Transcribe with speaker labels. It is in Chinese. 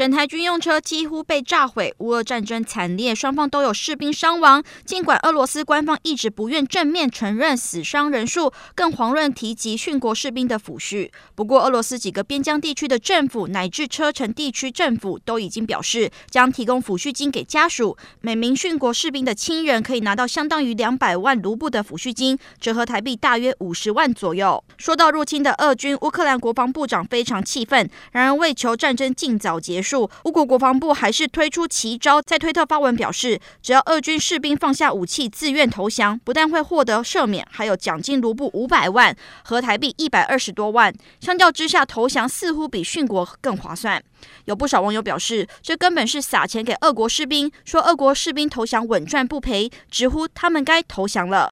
Speaker 1: 整台军用车几乎被炸毁，乌俄战争惨烈，双方都有士兵伤亡。尽管俄罗斯官方一直不愿正面承认死伤人数，更遑论提及殉国士兵的抚恤。不过，俄罗斯几个边疆地区的政府乃至车臣地区政府都已经表示，将提供抚恤金给家属。每名殉国士兵的亲人可以拿到相当于两百万卢布的抚恤金，折合台币大约五十万左右。说到入侵的俄军，乌克兰国防部长非常气愤。然而，为求战争尽早结束。乌国国防部还是推出奇招，在推特发文表示，只要俄军士兵放下武器自愿投降，不但会获得赦免，还有奖金卢布五百万，合台币一百二十多万。相较之下，投降似乎比殉国更划算。有不少网友表示，这根本是撒钱给俄国士兵，说俄国士兵投降稳赚不赔，直呼他们该投降了。